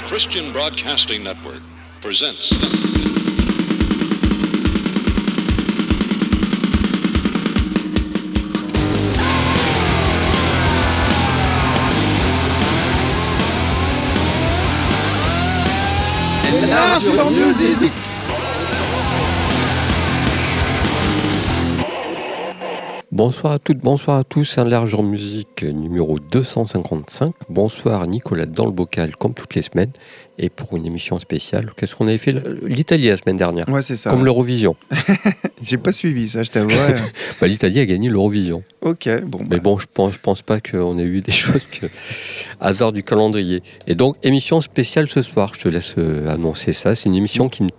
the Christian Broadcasting Network presents. Music. Bonsoir à toutes, bonsoir à tous, un large en musique numéro 255. Bonsoir Nicolas dans le bocal comme toutes les semaines et pour une émission spéciale. Qu'est-ce qu'on avait fait? L'Italie la semaine dernière. Ouais, c'est ça. Comme l'Eurovision. J'ai pas suivi ça, je t'avoue. bah, L'Italie a gagné l'Eurovision. Ok, bon. Mais bah. bon, je pense, je pense pas qu'on ait eu des choses que hasard du calendrier. Et donc émission spéciale ce soir. Je te laisse euh, annoncer ça. C'est une émission qui me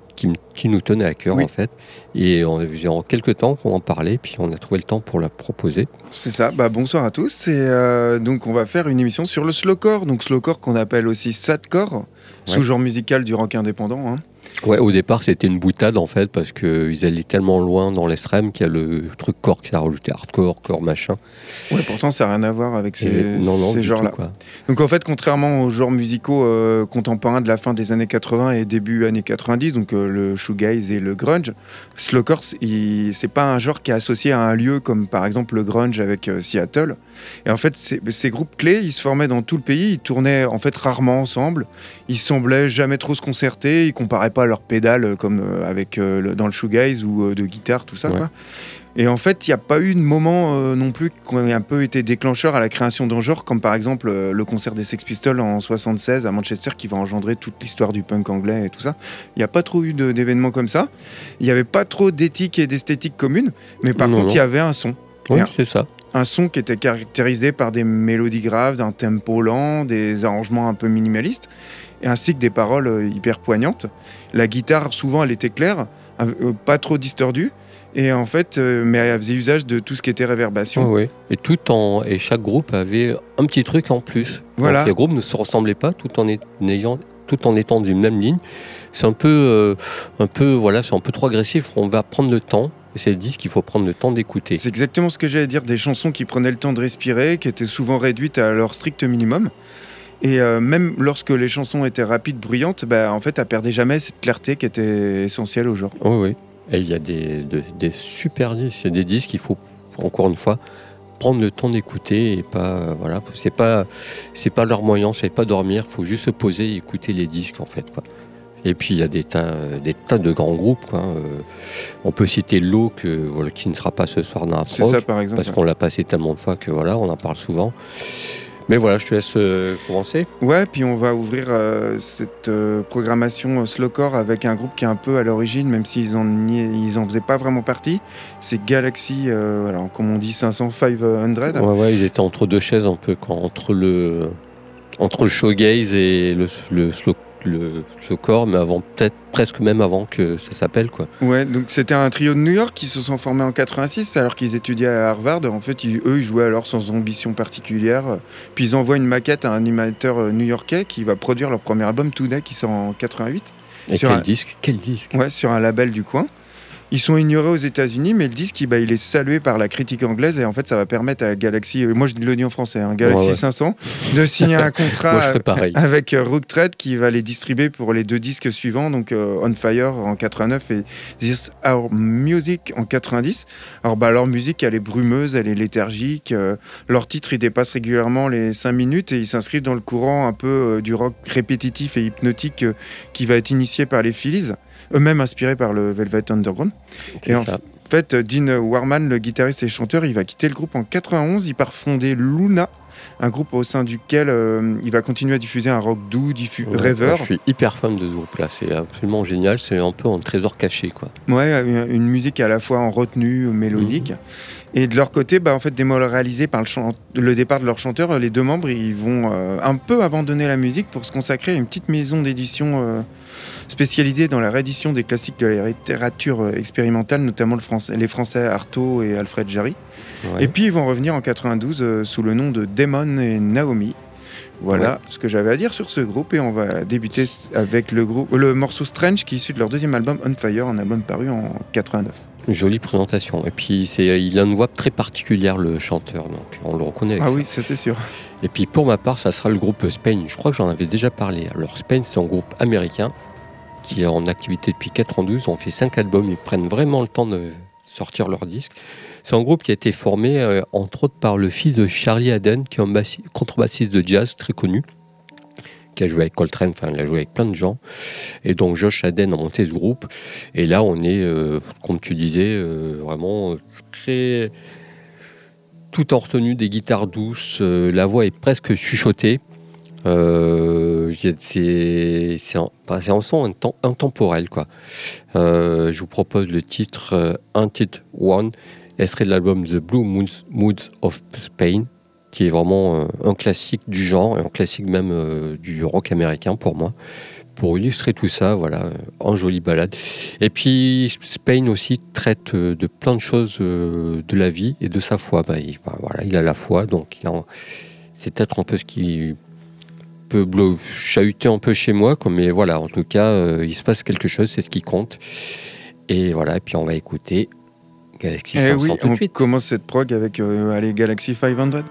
qui, nous tenait à cœur en fait. Et on, en quelques temps qu'on en parlait, puis on a trouvé le temps pour la proposer. C'est ça. Bah, bonsoir à tous. Et euh, donc on va faire une émission sur le slowcore, donc slowcore qu'on appelle aussi sadcore, sous-genre musical du rock indépendant. Hein. Ouais, au départ, c'était une boutade en fait, parce qu'ils allaient tellement loin dans l'extrême qu'il y a le truc corps qui s'est rajouté hardcore, core machin. Ouais, pourtant, ça n'a rien à voir avec ces, genres-là. Donc en fait, contrairement aux genres musicaux euh, contemporains de la fin des années 80 et début années 90, donc euh, le shoegaze et le grunge, slowcore, c'est pas un genre qui est associé à un lieu comme par exemple le grunge avec euh, Seattle. Et en fait, ces groupes clés, ils se formaient dans tout le pays, ils tournaient en fait rarement ensemble, ils semblaient jamais trop se concerter, ils comparaient pas leurs pédales comme euh, avec euh, dans le shoegaze ou euh, de guitare, tout ça. Et en fait, il n'y a pas eu de moment non plus qui a un peu été déclencheur à la création d'un genre, comme par exemple le concert des Sex Pistols en 76 à Manchester qui va engendrer toute l'histoire du punk anglais et tout ça. Il n'y a pas trop eu d'événements comme ça. Il n'y avait pas trop d'éthique et d'esthétique commune, mais par contre, il y avait un son. Oui, c'est ça un son qui était caractérisé par des mélodies graves, d'un tempo lent, des arrangements un peu minimalistes, ainsi que des paroles euh, hyper poignantes. La guitare, souvent, elle était claire, euh, pas trop distordue, et en fait, euh, mais elle faisait usage de tout ce qui était réverbation. oui. Et tout en et chaque groupe avait un petit truc en plus. Voilà. les groupes ne se ressemblaient pas, tout en ayant, tout en étant d'une même ligne. C'est un peu, un peu, voilà, c'est un peu trop agressif. On va prendre le temps c'est le disque qu'il faut prendre le temps d'écouter. C'est exactement ce que j'allais dire, des chansons qui prenaient le temps de respirer, qui étaient souvent réduites à leur strict minimum. Et euh, même lorsque les chansons étaient rapides, bruyantes, bah, en fait, elles perdaient jamais cette clarté qui était essentielle au genre. Oui, oui. Et il y a des, des super disques, c'est des disques qu'il faut, encore une fois, prendre le temps d'écouter et pas voilà c'est pas c'est pas leur moyen c'est pas dormir faut juste se poser et écouter les disques en fait quoi. Et puis il y a des tas, des tas de grands groupes. Euh, on peut citer L'eau qui ne sera pas ce soir dans la C'est ça par exemple. Parce qu'on l'a passé tellement de fois que voilà, on en parle souvent. Mais voilà, je te laisse euh, commencer. Ouais, puis on va ouvrir euh, cette programmation slowcore avec un groupe qui est un peu à l'origine, même s'ils en, ils en faisaient pas vraiment partie. C'est Galaxy, alors, comme on dit 500, 500. Ouais, ouais, ils étaient entre deux chaises un peu, entre le entre le showgaze et le, le slow le, ce corps, mais avant peut-être presque même avant que ça s'appelle quoi. Ouais, donc c'était un trio de New York qui se sont formés en 86 alors qu'ils étudiaient à Harvard. En fait, eux, ils jouaient alors sans ambition particulière. Puis ils envoient une maquette à un animateur euh, new-yorkais qui va produire leur premier album Today qui sort en 88. Et quel disque? Quel disque? Ouais, sur un label du coin. Ils sont ignorés aux États-Unis, mais le disque, bah, il est salué par la critique anglaise et en fait, ça va permettre à Galaxy, euh, moi je dis en français, hein, Galaxy 500, de signer un contrat avec euh, Rook Trade qui va les distribuer pour les deux disques suivants, donc euh, On Fire en 89 et This Our Music en 90. Alors, bah, leur musique, elle est brumeuse, elle est léthargique. leur titre, il dépasse régulièrement les 5 minutes et ils s'inscrivent dans le courant un peu du rock répétitif et hypnotique qui va être initié par les Phillies eux-mêmes inspirés par le Velvet Underground. Et en fait, Dean Warman, le guitariste et chanteur, il va quitter le groupe en 91, il part fonder Luna, un groupe au sein duquel euh, il va continuer à diffuser un rock doux, diffus rêveur. Je suis hyper fan de ce groupe-là, c'est absolument génial, c'est un peu un trésor caché. Quoi. Ouais, une musique à la fois en retenue, mélodique. Mhm. Et de leur côté, bah, en fait, démoralisés par le, le, départ de leur chanteur, les deux membres, ils vont euh, un peu abandonner la musique pour se consacrer à une petite maison d'édition euh, spécialisé dans la réédition des classiques de la littérature euh, expérimentale, notamment le français, les Français Artaud et Alfred Jarry. Et puis ils vont revenir en 92 euh, sous le nom de Damon et Naomi. Voilà ce que j'avais à dire sur ce groupe et on va débuter avec le, groupe, le morceau Strange qui est issu de leur deuxième album On Fire, un album paru en 89. jolie présentation. Et puis c'est, il a une voix très particulière le chanteur, donc on le reconnaît. ah oui, ça c'est sûr. Et puis pour ma part, ça sera le groupe Spain. Je crois que j'en avais déjà parlé. Alors Spain, c'est un groupe américain qui est en activité depuis 92. On fait 5 albums. Ils prennent vraiment le temps de sortir leurs disques. C'est un groupe qui a été formé euh, entre autres par le fils de Charlie Haden, qui est un contrebassiste de jazz très connu qui a joué avec Coltrane, enfin, il a joué avec plein de gens. Et donc, Josh Haden a monté ce groupe. Et là, on est, euh, comme tu disais, euh, vraiment très. Tout en retenue des guitares douces. La voix est presque chuchotée. C'est un, son intemporel. Quoi. je vous propose le titre Untit One, extrait de l'album The Blue Moods of Spain qui est vraiment euh, un classique du genre et un classique même euh, du rock américain pour moi. Pour illustrer tout ça, voilà, en jolie balade. Et puis Spain aussi traite euh, de plein de choses de la vie et de sa foi. Bah, bah, voilà, il a la foi, donc c'est peut-être un peu ce qui peut chahuter un peu chez moi, mais voilà, en tout cas, il se passe quelque chose, c'est ce qui compte. Et voilà, et puis on va écouter Galaxy 500 eh oui, tout de suite. On commence cette prog avec allez, Galaxy 500.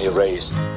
been erased.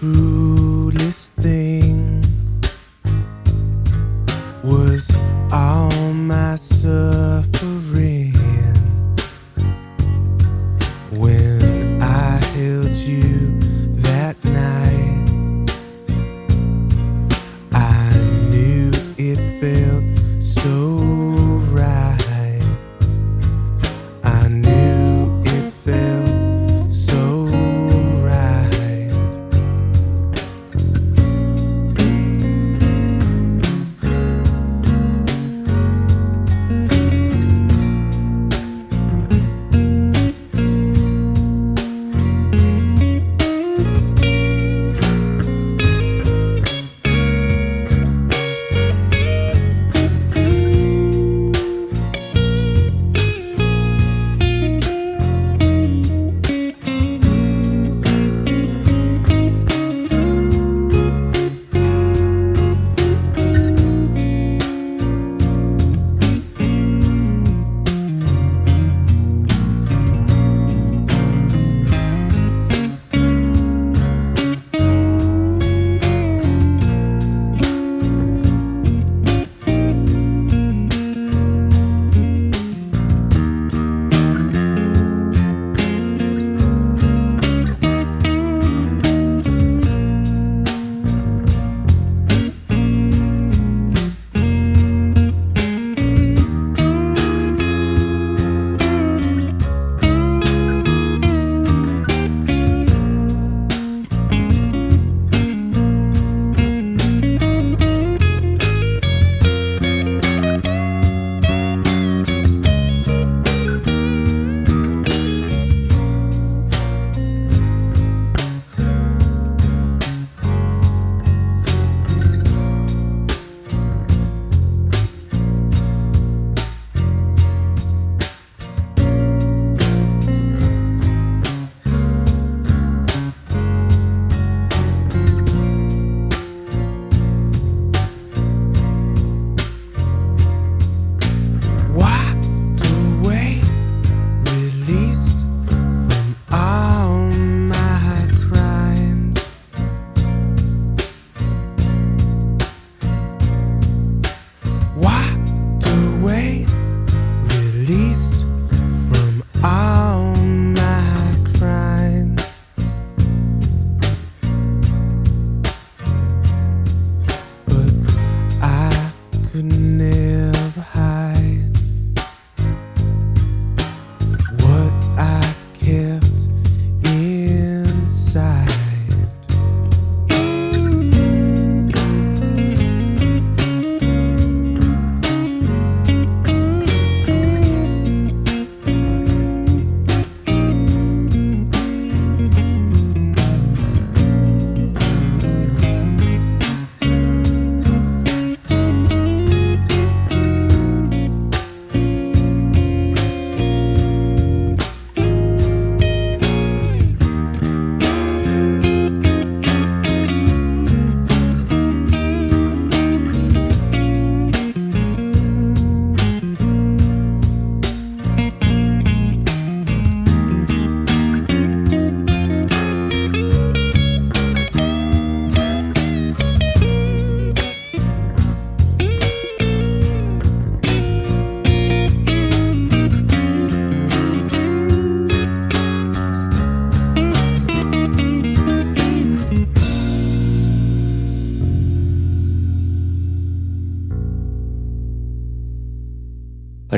through.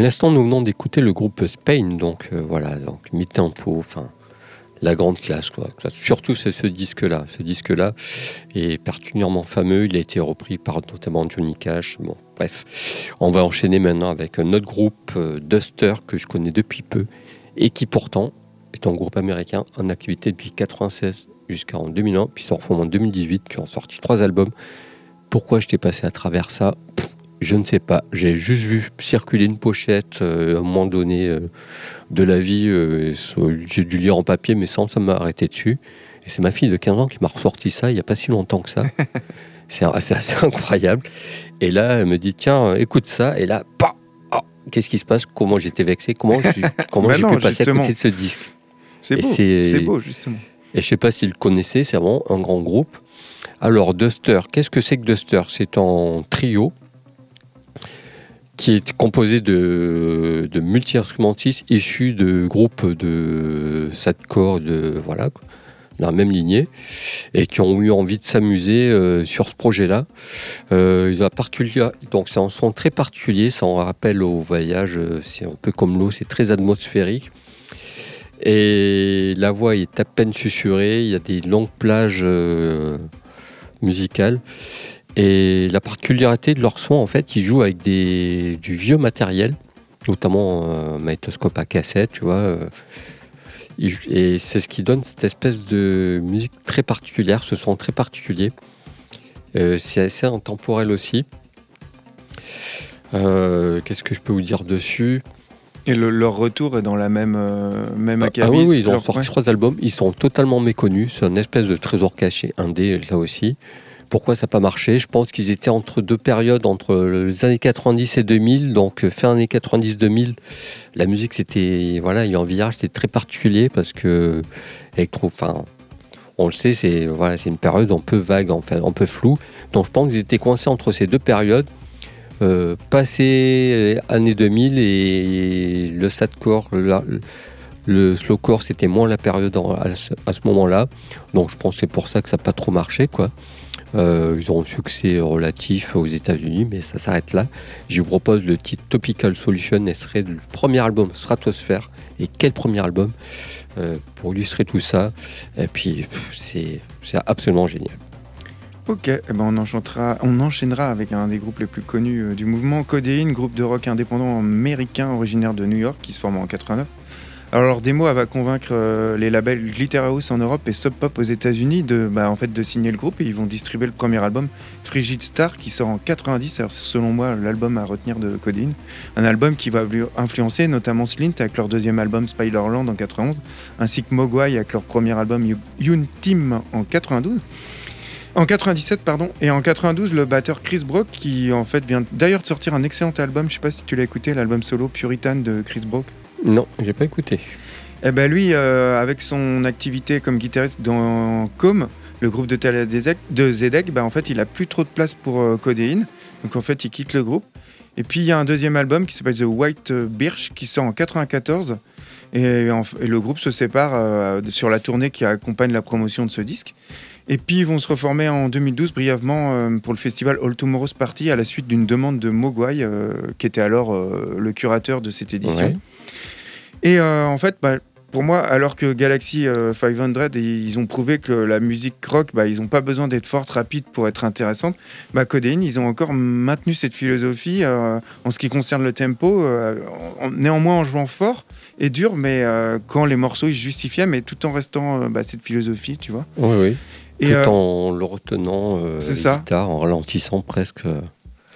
L'instant, nous venons d'écouter le groupe Spain, donc euh, voilà, donc mi-tempo, enfin la grande classe. Quoi. Surtout c'est ce disque-là. Ce disque-là est particulièrement fameux. Il a été repris par notamment Johnny Cash. Bon, bref, on va enchaîner maintenant avec un autre groupe, euh, Duster, que je connais depuis peu et qui pourtant est un groupe américain en activité depuis 96 jusqu'en 2001, puis ils reformés en 2018, qui ont sorti trois albums. Pourquoi je t'ai passé à travers ça? Je ne sais pas. J'ai juste vu circuler une pochette euh, à un moment donné euh, de la vie. Euh, j'ai dû lire en papier, mais sans ça m'a arrêté dessus. Et c'est ma fille de 15 ans qui m'a ressorti ça il n'y a pas si longtemps que ça. c'est assez incroyable. Et là, elle me dit Tiens, écoute ça. Et là, oh, Qu'est-ce qui se passe? Comment j'étais vexé? Comment j'ai bah pu passer à côté de ce disque? C'est beau, c'est beau, justement. Et je ne sais pas s'il le connaissait, c'est vraiment un grand groupe. Alors, Duster, qu'est-ce que c'est que Duster? C'est un trio qui est composé de, de multi-instrumentistes issus de groupes de sadcore, de voilà, la même lignée, et qui ont eu envie de s'amuser euh, sur ce projet-là. Euh, donc c'est un son très particulier, ça en rappelle au voyage, euh, c'est un peu comme l'eau, c'est très atmosphérique. Et la voix est à peine susurrée, il y a des longues plages musicales. Et la particularité de leur son, en fait, ils jouent avec des, du vieux matériel, notamment un magnétoscope à cassette, tu vois. Euh, et c'est ce qui donne cette espèce de musique très particulière, ce son très particulier. Euh, c'est assez intemporel aussi. Euh, qu'est-ce que je peux vous dire dessus? Et leur retour est dans la même, même ah, ah oui, oui, ils ont sorti trois albums. Ils sont totalement méconnus. C'est un espèce de trésor caché, indé là aussi. Pourquoi ça n'a pas marché Je pense qu'ils étaient entre deux périodes, entre les années 90 et 2000. Donc euh, fin années 90-2000, la musique c'était voilà, il y a un virage, c'était très particulier parce que enfin, on le sait, c'est voilà, une période un peu vague, enfin un peu floue. Donc je pense qu'ils étaient coincés entre ces deux périodes. Euh, passé années 2000 et le sadcore, le, slowcore, c'était moins la période à ce, à ce moment-là. Donc je pense que c'est pour ça que ça n'a pas trop marché, quoi. Euh, ils ont un succès relatif aux États-Unis, mais ça s'arrête là. Je vous propose le titre Topical Solution, et serait le premier album Stratosphere. Et quel premier album euh, pour illustrer tout ça? Et puis, c'est absolument génial. Ok, eh ben on, enchaînera, avec un des groupes les plus connus euh, du mouvement, Codeine, groupe de rock indépendant américain originaire de New York qui se forme en 89. Alors leur démo va convaincre euh, les labels Glitterhouse en Europe et Sub Pop aux États-Unis de, bah, en fait, de signer le groupe et ils vont distribuer le premier album Frigid Star qui sort en 90. Alors c'est selon moi l'album à retenir de Codine. Un album qui va influencer notamment Slint avec leur deuxième album Spiderland en 91 ainsi que Mogwai avec leur premier album Yoon Team en 92. En 97, pardon. Et en 92, le batteur Chris Brock, qui en fait vient d'ailleurs de sortir un excellent album, je sais pas si tu l'as écouté, l'album solo Puritan de Chris Brock. Non, j'ai pas écouté. Eh ben lui, euh, avec son activité comme guitariste dans Com, le groupe de de Zedek, ben en fait, il a plus trop de place pour euh. Donc en fait, il quitte le groupe. Et puis il y a un deuxième album qui s'appelle The White Birch qui sort en 94. Et, le groupe se sépare euh, sur la tournée qui accompagne la promotion de ce disque. Et puis ils vont se reformer en 2012 brièvement pour le festival All Tomorrow's Party à la suite d'une demande de Mogwai, qui était alors le curateur de cette édition. Et euh, en fait, bah, pour moi, alors que Galaxy 500, euh, ils ont prouvé que la musique rock, bah, ils n'ont pas besoin d'être forte, rapide pour être intéressante. Bah, Codeine, ils ont encore maintenu cette philosophie euh, en ce qui concerne le tempo, néanmoins en jouant fort et dur, mais quand les morceaux ils se justifiaient, mais tout en restant bah, cette philosophie, tu vois. Oui, oui. Et tout en le retenant, c'est ça. en ralentissant presque.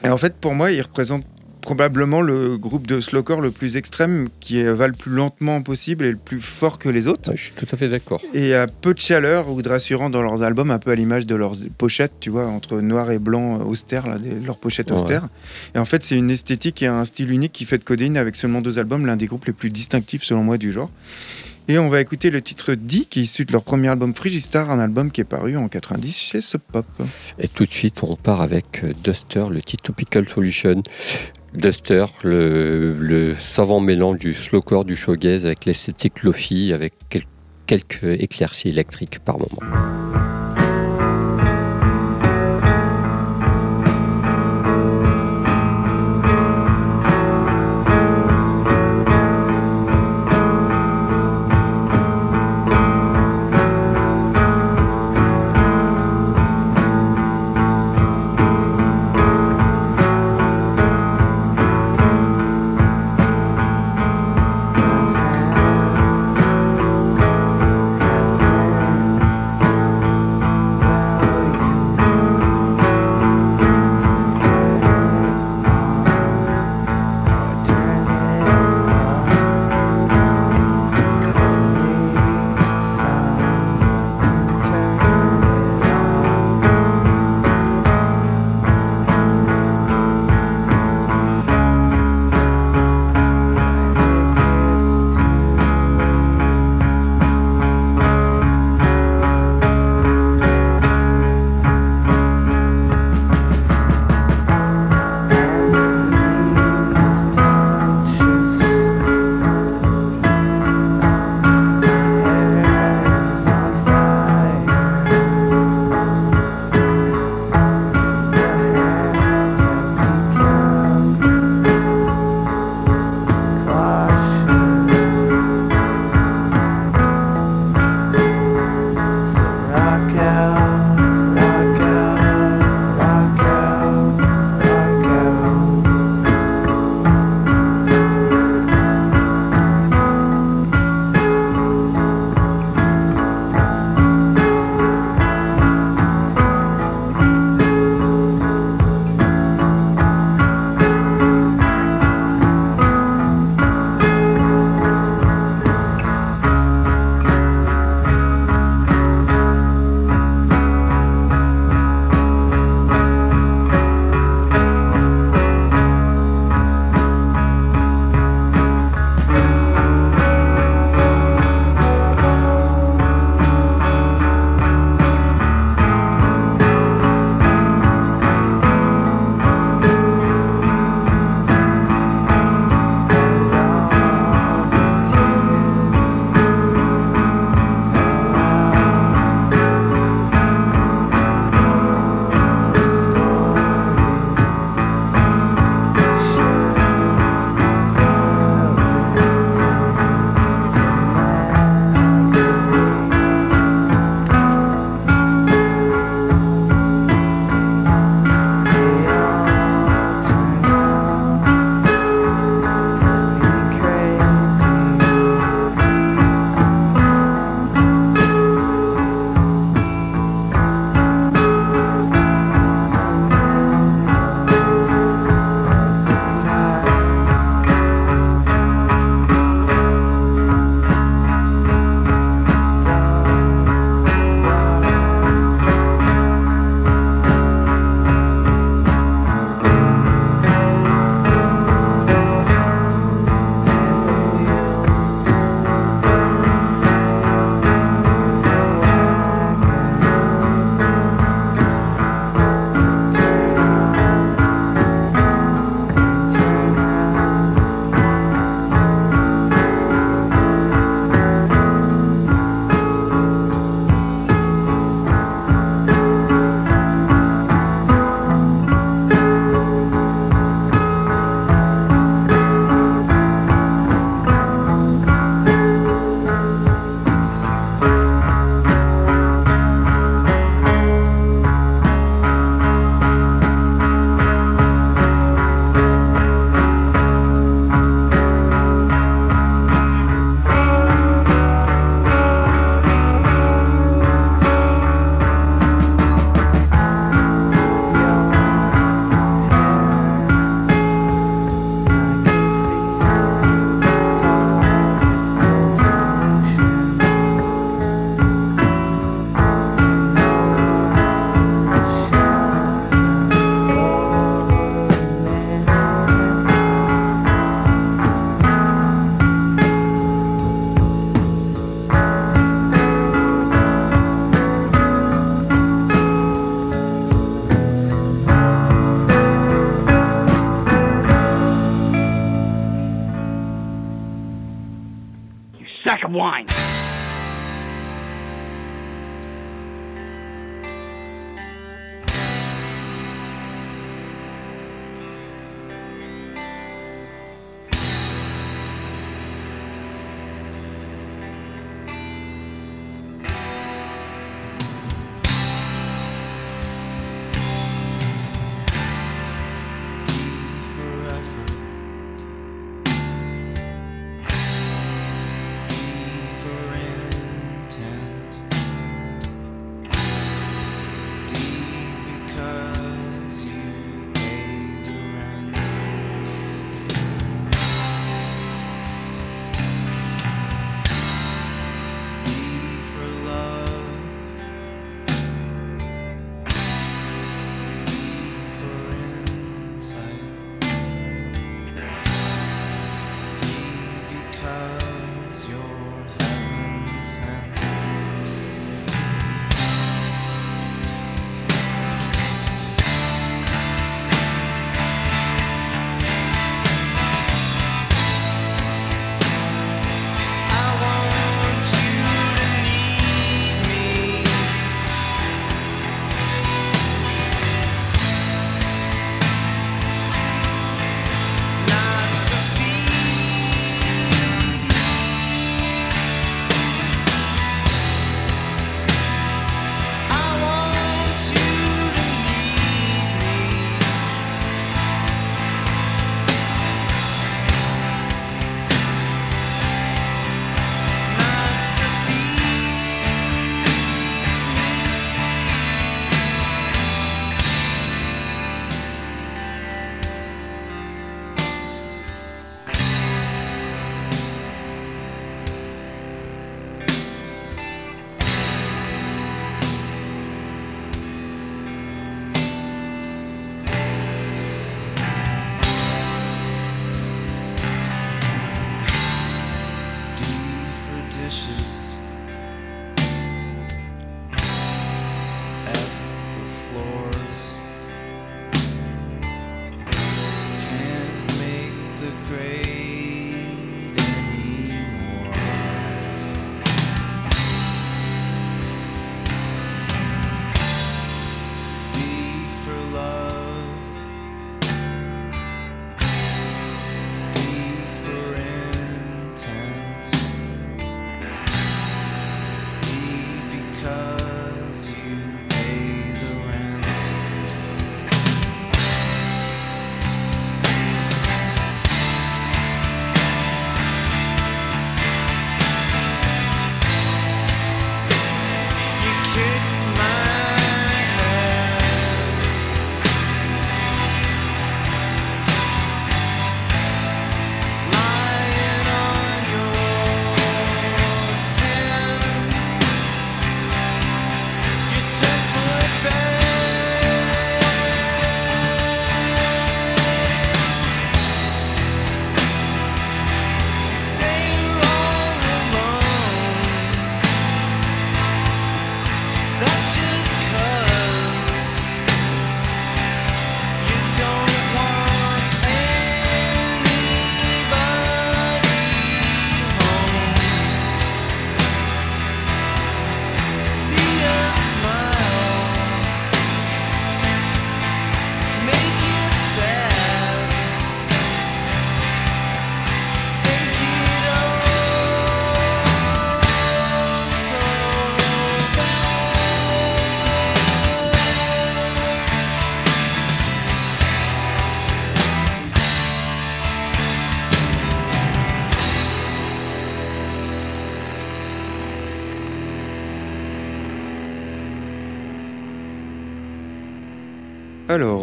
Et en fait, pour moi, ils représentent probablement le groupe de slowcore le plus extrême qui va le plus lentement possible et le plus fort que les autres. je suis tout à fait d'accord. Et a peu de chaleur ou de rassurant dans leurs albums, un peu à l'image de leurs pochettes, tu vois, entre noir et blanc euh, austère, là, leurs pochettes austères. Et en fait, c'est une esthétique et un style unique qui fait de Codeine avec seulement deux albums, l'un des groupes les plus distinctifs selon moi du genre. Et on va écouter le titre D, qui est issu de leur premier album Frigistar, un album qui est paru en 90 chez Sub Pop. Et tout de suite, on part avec euh, Duster, le titre Topical Solution. Duster, le, savant mélange du slowcore, du showgaze avec l'esthétique lofi, avec quelques éclaircies électriques par moment.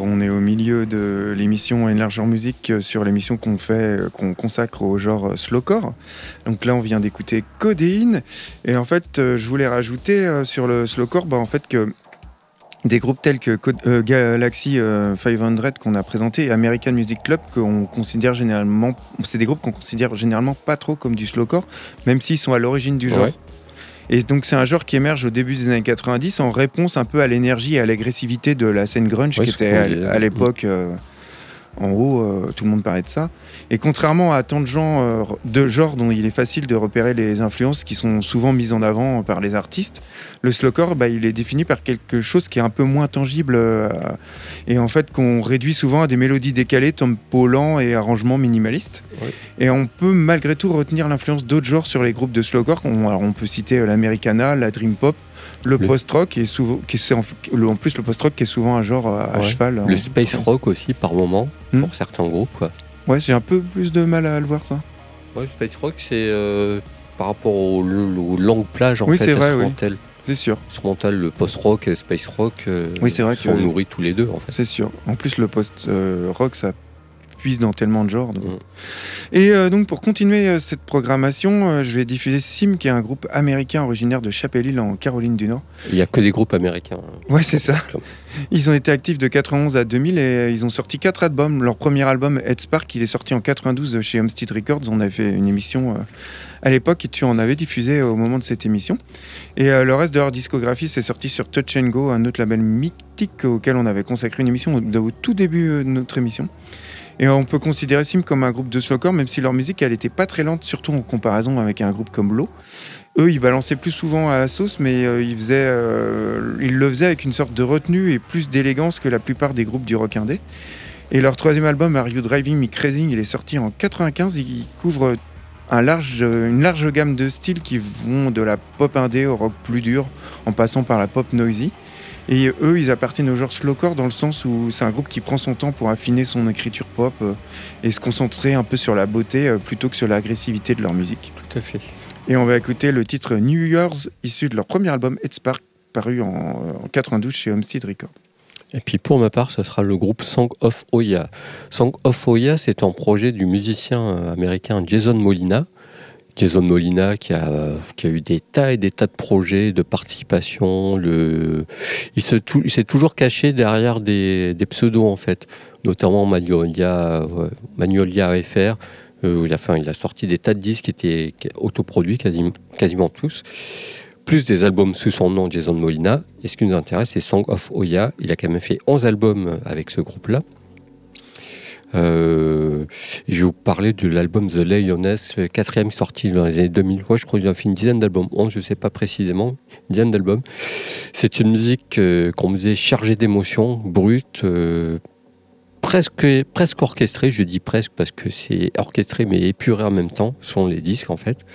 On est au milieu de l'émission Une largeur musique euh, sur l'émission qu'on fait, euh, qu'on consacre au genre euh, slowcore. Donc là, on vient d'écouter Codéine. Et en fait, je voulais rajouter sur le slowcore, bah, en fait, que des groupes tels que Galaxy 500 qu'on a présenté et American Music Club qu'on considère c'est des groupes qu'on considère généralement pas trop comme du slowcore, même s'ils sont à l'origine du genre. Et donc c'est un genre qui émerge au début des années 90 en réponse un peu à l'énergie et à l'agressivité de la scène grunge qui était à, l'époque euh, En haut, euh, tout le monde parlait de ça. Et contrairement à tant de gens euh, de genre dont il est facile de repérer les influences qui sont souvent mises en avant par les artistes, le slowcore, bah, il est défini par quelque chose qui est un peu moins tangible euh, et en fait qu'on réduit souvent à des mélodies décalées, tempo lent et arrangements minimalistes. Et on peut malgré tout retenir l'influence d'autres genres sur les groupes de slowcore. On, alors on peut citer l'Americana, la Dream Pop, le, post-rock est souvent, qui est en, en, plus le post-rock qui est souvent un genre à, cheval. Le space rock aussi par moment hmm. pour certains groupes. Quoi. Ouais, j'ai un peu plus de mal à le voir ça. Ouais, le space rock c'est euh, par rapport aux, longues plages en oui, fait. c'est vrai, oui. C'est sûr. Instrumental, le post-rock, space rock, euh, oui, c'est vrai sont nourris tous les deux en fait. C'est sûr. En plus, le post-rock, ça puise dans tellement de genres. Mm. Et euh, donc pour continuer euh, cette programmation, euh, je vais diffuser Sim, qui est un groupe américain originaire de Chapel Hill en Caroline du Nord. Il n'y a que des groupes américains. Hein. Ouais, c'est ça. Ils ont été actifs de 91 à 2000 et ils ont sorti quatre albums. Leur premier album, Head Spark, il est sorti en 92 chez Homestead Records. On avait fait une émission à l'époque et tu en avais diffusé au moment de cette émission. Et le reste de leur discographie, c'est sorti sur Touch and Go, un autre label mythique auquel on avait consacré une émission au tout début de notre émission. Et on peut considérer Sim comme un groupe de slowcore, même si leur musique, elle était pas très lente, surtout en comparaison avec un groupe comme Low. Eux, ils balançaient plus souvent à la sauce, mais euh, euh, ils le faisaient avec une sorte de retenue et plus d'élégance que la plupart des groupes du rock indé. Et leur troisième album, Are You Driving Me Crazy, il est sorti en 95. Il couvre une large gamme de styles qui vont de la pop indé au rock plus dur, en passant par la pop noisy. Et eux, ils appartiennent au genre slowcore dans le sens où c'est un groupe qui prend son temps pour affiner son écriture pop euh, et se concentrer un peu sur la beauté euh, plutôt que sur l'agressivité de leur musique. Tout à fait. Et on va écouter le titre New Year's, issu de leur premier album Head Spark, paru en, 92 chez Homestead Records. Et puis pour ma part, ce sera le groupe Song of Oya. Song of Oya, c'est un projet du musicien euh, américain Jason Molina, Jason Molina qui a, qui a eu des tas et des tas de projets de participation. Le... Il s'est toujours caché derrière des, pseudos en fait, notamment Magnolia, Magnolia FR. Euh, il, a, il a sorti des tas de disques qui étaient autoproduits quasiment tous, plus des albums sous son nom Jason Molina. Et ce qui nous intéresse, c'est Song of Oya. Il a quand même fait 11 albums avec ce groupe-là. Euh, je vais vous parler de l'album The Lioness, quatrième sorti dans les années 2000. je crois qu'il a fait une dizaine d'albums, 11, je ne sais pas précisément, une dizaine d'albums. C'est une musique euh, qu'on faisait chargée d'émotions, brute, euh, presque, presque orchestrée. Je dis presque parce que c'est orchestré mais épuré en même temps, sont les disques en fait.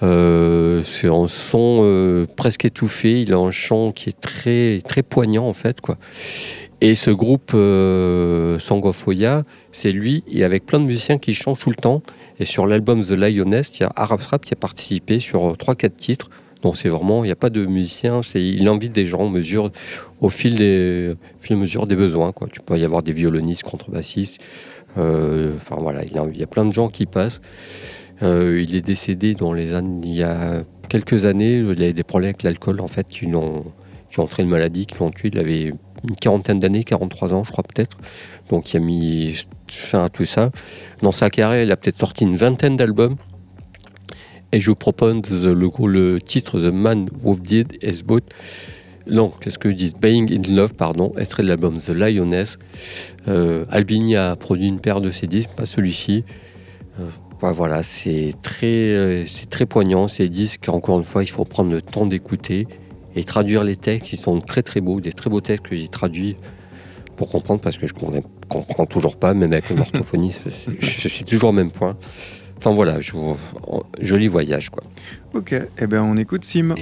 c'est un son presque étouffé, il a un chant qui est très, très poignant en fait. quoi. Et ce groupe euh, Sangofoya, c'est lui, et avec plein de musiciens qui changent tout le temps. Et sur l'album The Lioness, il y a Arab Strap qui a participé sur 3-4 titres. Donc c'est vraiment, il n'y a pas de musicien, il invite des gens au fil des, fil mesure des besoins. Tu peux y avoir des violonistes, contrebassistes. Euh, enfin voilà, il y, a, plein de gens qui passent. Euh, il est décédé dans les années, il y a quelques années. Il avait des problèmes avec l'alcool en fait qui, ont, qui ont entraîné une maladie, qui l'ont tué. Il avait une quarantaine d'années, 43 ans, je crois peut-être. Donc il a mis fin à tout ça. Dans sa carrière, il a peut-être sorti une vingtaine d'albums. Et je vous propose le, titre The Man Who Did His. Non, qu'est-ce que je dis Being in Love, pardon, extrait de l'album The Lioness. Euh, Albini a produit une paire de ses disques, pas celui-ci. Euh, voilà, c'est très, euh, c'est très poignant. Ces disques, encore une fois, il faut prendre le temps d'écouter et traduire les textes qui sont très très beaux, des très beaux textes que j'ai traduits pour comprendre parce que je ne comprends toujours pas, même avec l'orthophonie, je suis toujours au même point. Enfin voilà, joli voyage quoi. Ok, et eh ben on écoute Sim.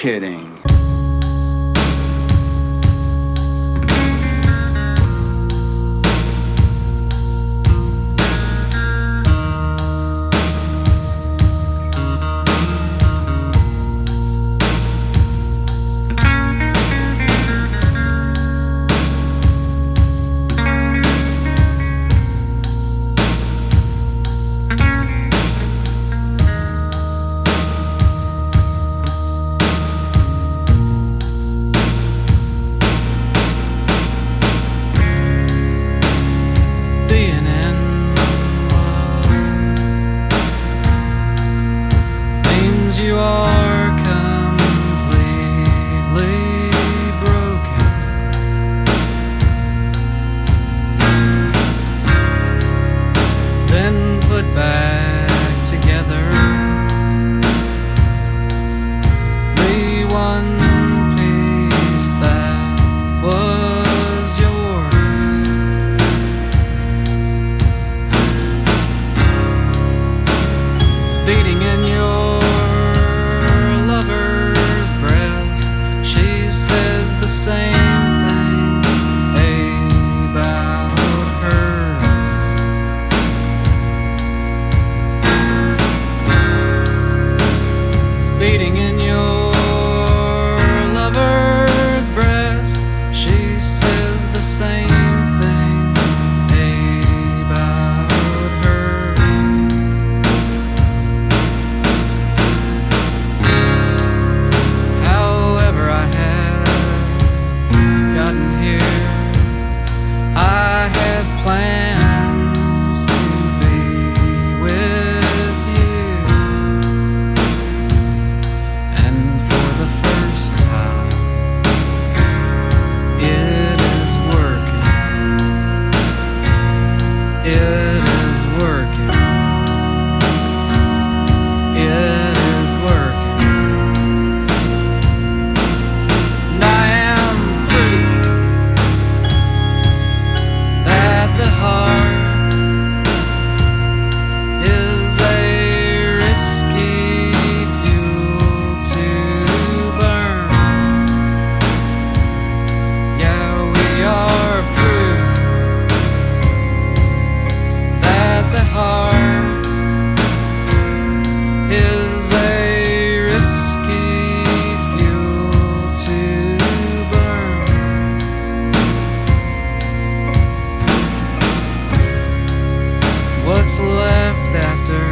Kidding. left after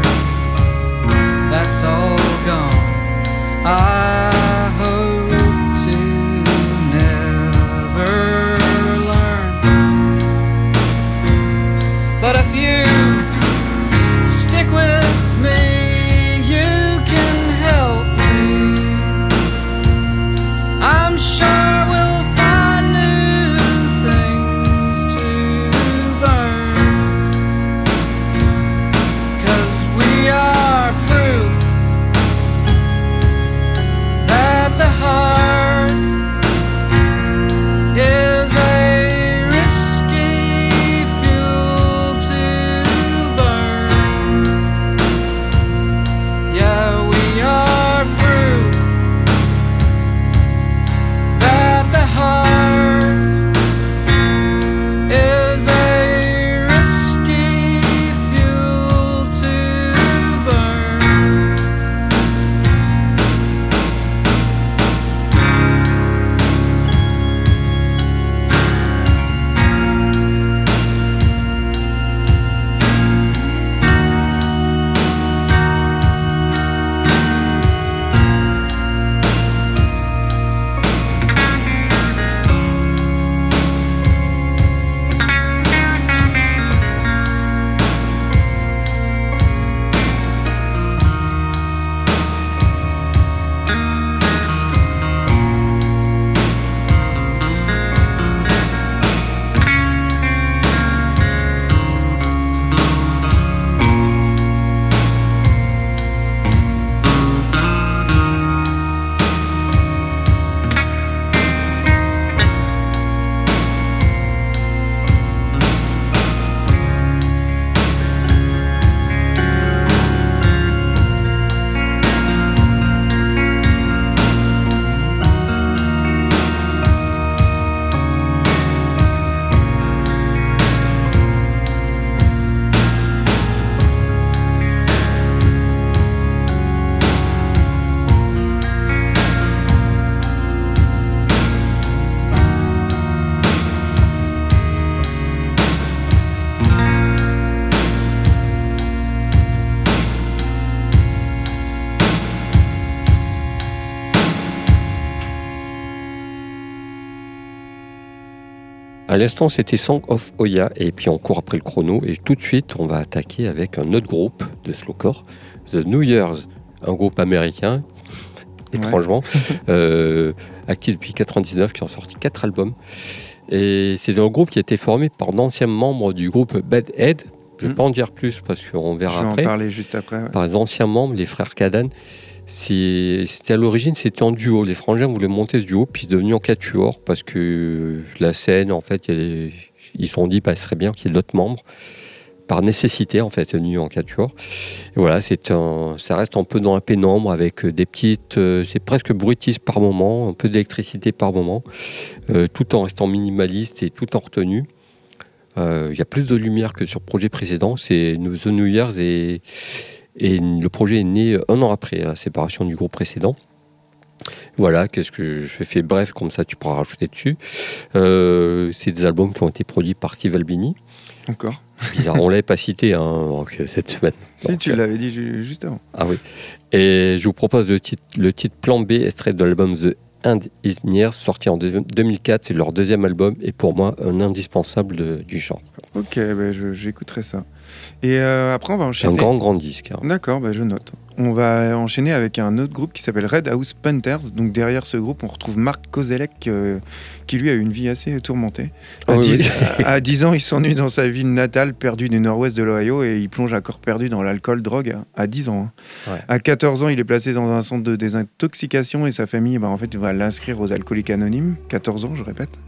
l'instant, c'était Song of Oya, et puis on court après le chrono, et tout de suite, on va attaquer avec un autre groupe de slowcore, The New Year's, un groupe américain, étrangement, euh, actif depuis 99, qui ont sorti quatre albums. Et c'est un groupe qui a été formé par d'anciens membres du groupe Bad Head. Je ne vais hmm. pas en dire plus parce qu'on verra après. Je vais en parler juste après. Par les anciens membres, les frères Kadan. C'était à l'origine, c'était en duo. Les frangins voulaient monter ce duo, puis c'est devenu en quatuor parce que la scène, en fait, ils se sont dit, bah, ce serait bien qu'il y ait d'autres membres par nécessité en fait tenu en quatuor. Et voilà, c'est un, ça reste un peu dans la pénombre avec des petites, euh, c'est presque bruitiste par moment, un peu d'électricité par moment, euh, tout en restant minimaliste et tout en retenue. Euh, il y a plus de lumière que sur projet précédent. C'est The New Year's et et le projet est né un an après la séparation du groupe précédent. Voilà, qu'est-ce que je fais? Bref, comme ça tu pourras rajouter dessus. Euh, c'est des albums qui ont été produits par Steve Albini. Encore Bizarre, on l'avait pas cité hein, cette semaine. Si, tu l'avais dit juste avant. Ah oui. Et je vous propose le titre, le titre Plan B, extrait de l'album The End Is Near, sorti en 2004. C'est leur deuxième album et pour moi un indispensable du genre. Ok, ben j'écouterai ça. Et euh, après, on va enchaîner. Un grand, grand disque. Hein. D'accord, bah, je note. On va enchaîner avec un autre groupe qui s'appelle Red House Panthers. Donc derrière ce groupe, on retrouve Marc Kozelek, euh, qui lui a eu une vie assez tourmentée. À, 10, ans, il s'ennuie dans sa ville natale, perdue du nord-ouest de l'Ohio, et il plonge à corps perdu dans l'alcool, drogue, à 10 ans. Hein. À 14 ans, il est placé dans un centre de désintoxication, et sa famille, bah, en fait, va l'inscrire aux alcooliques anonymes. 14 ans, je répète.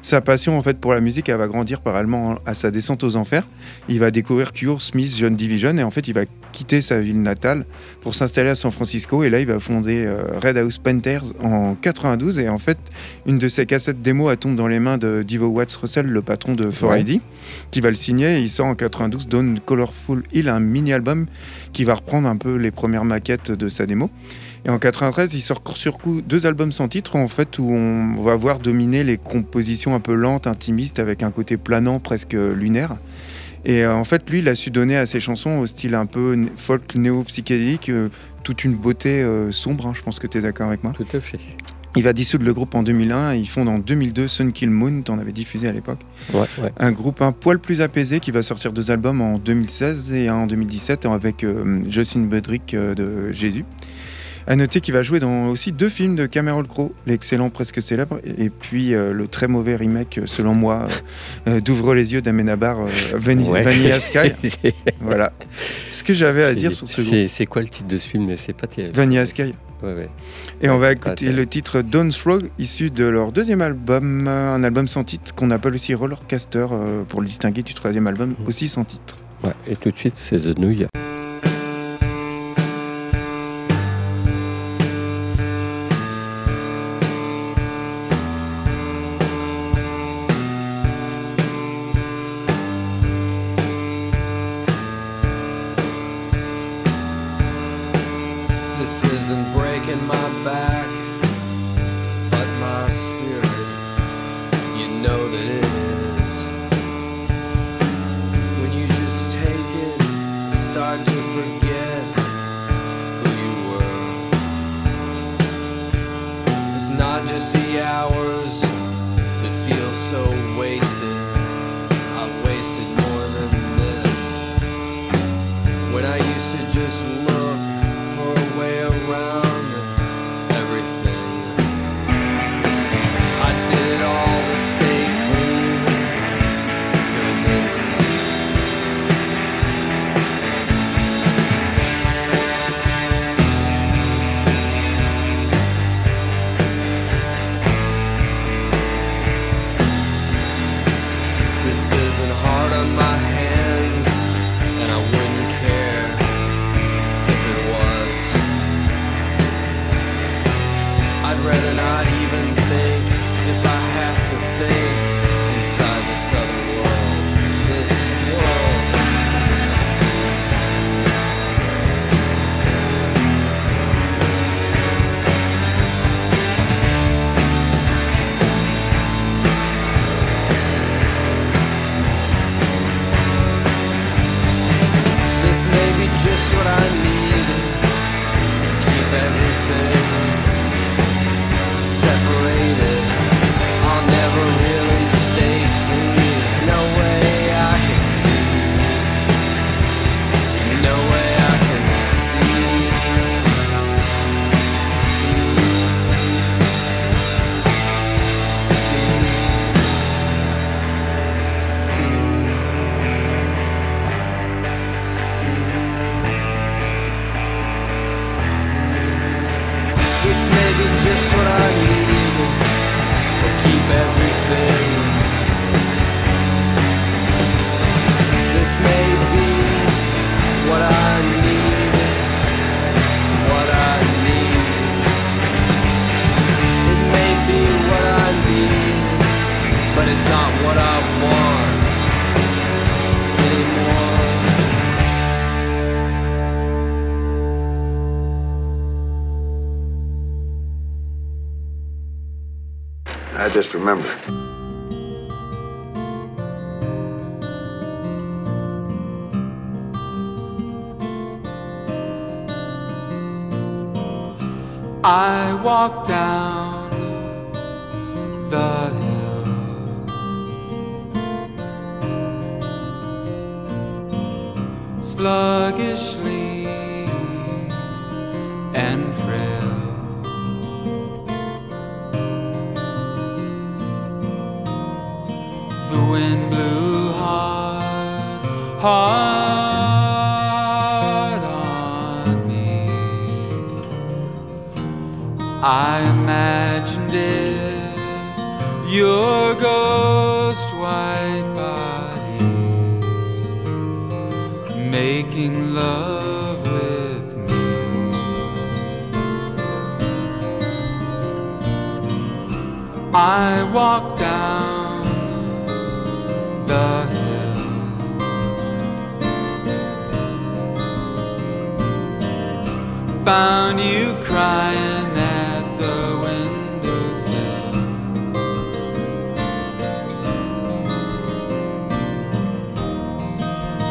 Sa passion, en fait, pour la musique, elle va grandir parallèlement à sa descente aux enfers. Il va découvrir Cure, Smith, John Division, et en fait, il va quitter sa ville natale pour s'installer à San Francisco. Et là, il va fonder euh, Red House Panthers en 92. Et en fait, une de ses cassettes démo, tombe dans les mains de Divo Watts Russell, le patron de 4ID, qui va le signer. Et il sort en 92 Dawn Colorful Hill, un mini-album qui va reprendre un peu les premières maquettes de sa démo. Et en 93, il sort sur coup deux albums sans titre, en fait, où on va voir dominer les compositions un peu lentes, intimistes, avec un côté planant, presque lunaire. Et euh, en fait, lui, il a su donner à ses chansons au style un peu folk néo-psychédélique euh, toute une beauté euh, sombre. Hein. je pense que tu es d'accord avec moi. Tout à fait. Il va dissoudre le groupe en 2001 et ils fondent en 2002 Sun Kill Moon, t'en avais diffusé à l'époque. Ouais, ouais. Un groupe un poil plus apaisé qui va sortir deux albums en 2016 et un en 2017 avec Jocelyn Budrick de Jésus. À noter qu'il va jouer dans aussi deux films de Cameron Crowe, l'excellent presque célèbre, et puis euh, le très mauvais remake, euh, selon moi, euh, d'Ouvre les yeux d'Amenabar, Vanilla Sky. voilà. Ce que j'avais à dire sur ce groupe. C'est quoi le titre de ce film C'est pas terrible. Vanilla Sky. Et on va écouter le titre Don't Frog, issu de leur deuxième album, un album sans titre qu'on appelle aussi Rollercaster pour le distinguer du troisième album, mm. aussi sans titre. Ouais, et tout de suite, c'est The New York. Found you crying at the windowsill.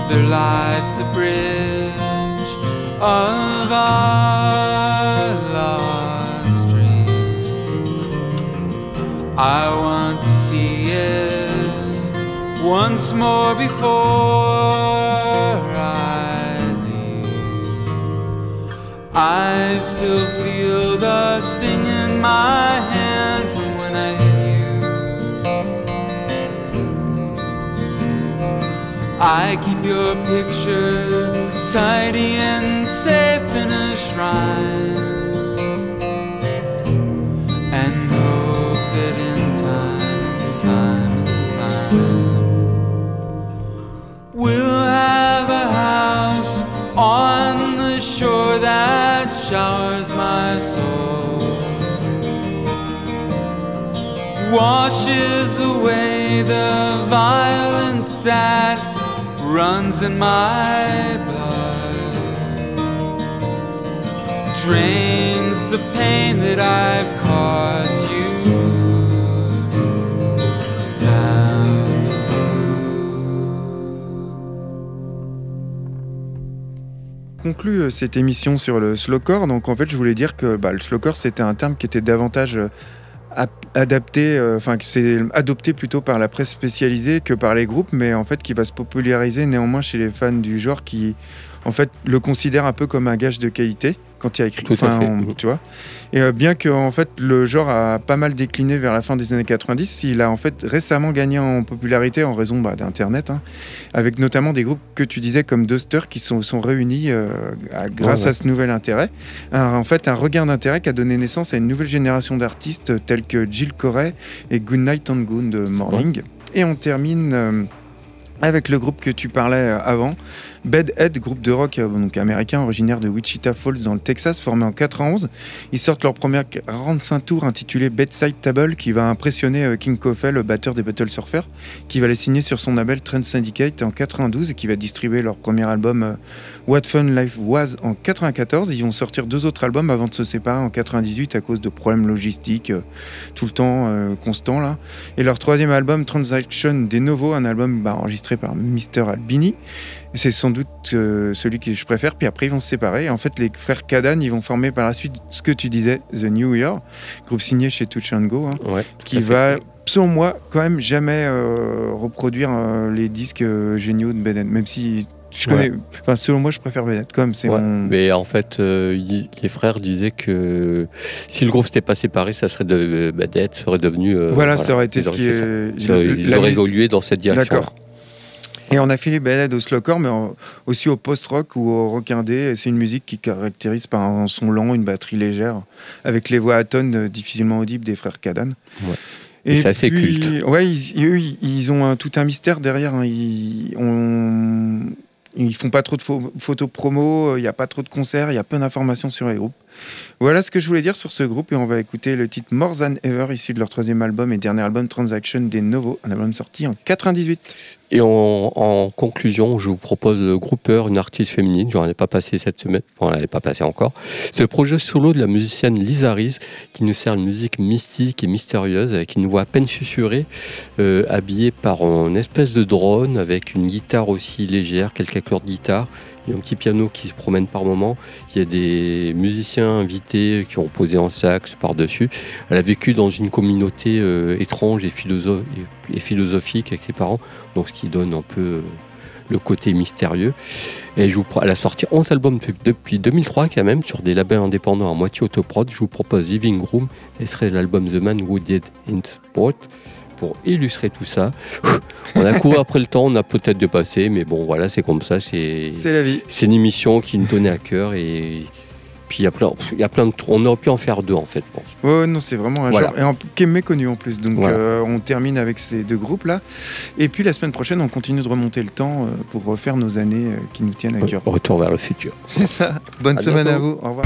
There lies the bridge of our lost dreams. I want to see it once more before I still feel the sting in my hand from when I hit you. I keep your picture tidy and safe in a shrine. Showers my soul, washes away the violence that runs in my blood, drains the pain that I've caused conclut euh, cette émission sur le slowcore. Donc en fait, je voulais dire que bah, le slowcore, c'était un terme qui était davantage euh, ap- adapté, euh, enfin que c'est adopté plutôt par la presse spécialisée que par les groupes, mais en fait qui va se populariser néanmoins chez les fans du genre qui en fait le considèrent un peu comme un gage de qualité quand il a écrit. Tout à fait. on- tu vois. Et euh, bien que en fait le genre a pas mal décliné vers la fin des années 90, il a en fait récemment gagné en popularité en raison bah, d'Internet, hein, avec notamment des groupes que tu disais comme Duster qui sont, sont réunis euh, à- grâce Ouais, ouais. à ce nouvel intérêt. Un- en fait, un regain d'intérêt qui a donné naissance à une nouvelle génération d'artistes tels que Jill Corey et Goodnight and Good Morning. Et on termine euh, avec le groupe que tu parlais avant, Bedhead, groupe de rock euh, américain originaire de Wichita Falls dans le Texas, formé en 91. Ils sortent leur première 45 tours intitulée Bedside Table qui va impressionner euh, King Coffey, le batteur des Battle Surfer, qui va les signer sur son label Trend Syndicate en 92 et qui va distribuer leur premier album euh, What Fun Life Was en 94. Ils vont sortir deux autres albums avant de se séparer en 98 à cause de problèmes logistiques tout le temps constants là. Et leur troisième album Transaction De Novo, un album bah, enregistré par Mr Albini. C'est sans doute euh, celui que je préfère. Puis après, ils vont se séparer. Et en fait, les frères Kadan, ils vont former par la suite ce que tu disais, The New Year, groupe signé chez Touch and Go, hein, Ouais, qui fait. va, selon moi, quand même jamais euh, reproduire euh, les disques géniaux de Bennett. Même si je connais, enfin, selon moi, je préfère c'est Ouais, mon. Mais en fait, les frères disaient que si le groupe s'était pas séparé, ça serait de Badette serait devenu. euh, voilà, ça aurait été ils ce qui est. Ils auraient musique- évolué dans cette direction. D'accord. Et on a fait les balades au slowcore, mais aussi au post-rock ou au rock indé. C'est une musique qui caractérise par un son lent, une batterie légère, avec les voix à tonnes euh, difficilement audibles des frères Kadan. Ouais. Et c'est assez culte. Ouais, ils, eux, ils- ont un- tout un mystère derrière. hein. Ils, on- ils font pas trop de pho- photos promo, il n'y a pas trop de concerts, il y a peu d'informations sur les groupes. Voilà ce que je voulais dire sur ce groupe et on va écouter le titre More Than Ever, issu de leur troisième album et dernier album Transaction des Novo, un album sorti en 98. Et en, conclusion, je vous propose le Grouper, une artiste féminine. Je n'en ai pas passé cette semaine. Bon, elle n'avait pas passé encore. Le projet solo de la musicienne Reese qui nous sert une musique mystique et mystérieuse avec une voix à peine susurrée, euh, habillée par une espèce de drone avec une guitare aussi légère, quelques accords de guitare il y a un petit piano qui se promène par moment. Il y a des musiciens invités qui ont posé en sax par-dessus. Elle a vécu dans une communauté euh, étrange et, philosophique avec ses parents, donc ce qui donne un peu euh, le côté mystérieux. Et je vous, elle a sorti 11 albums depuis 2003 quand même, sur des labels indépendants à moitié autoprod. Je vous propose Living Room, et serait l'album The Man Who Did in Sport pour illustrer tout ça. on a couru après le temps, on a peut-être dépassé, mais bon, voilà, c'est comme ça. C'est la vie. C'est une émission qui nous tenait à cœur et puis il y a plein, il y a plein de, on aurait pu en faire deux en fait. Ouais, non, c'est vraiment un genre et qui est méconnu en plus. Donc euh, on termine avec ces deux groupes là, et puis la semaine prochaine on continue de remonter le temps euh, pour refaire nos années euh, qui nous tiennent à cœur. Retour vers le futur. C'est ça. Bonne semaine à vous. Au revoir.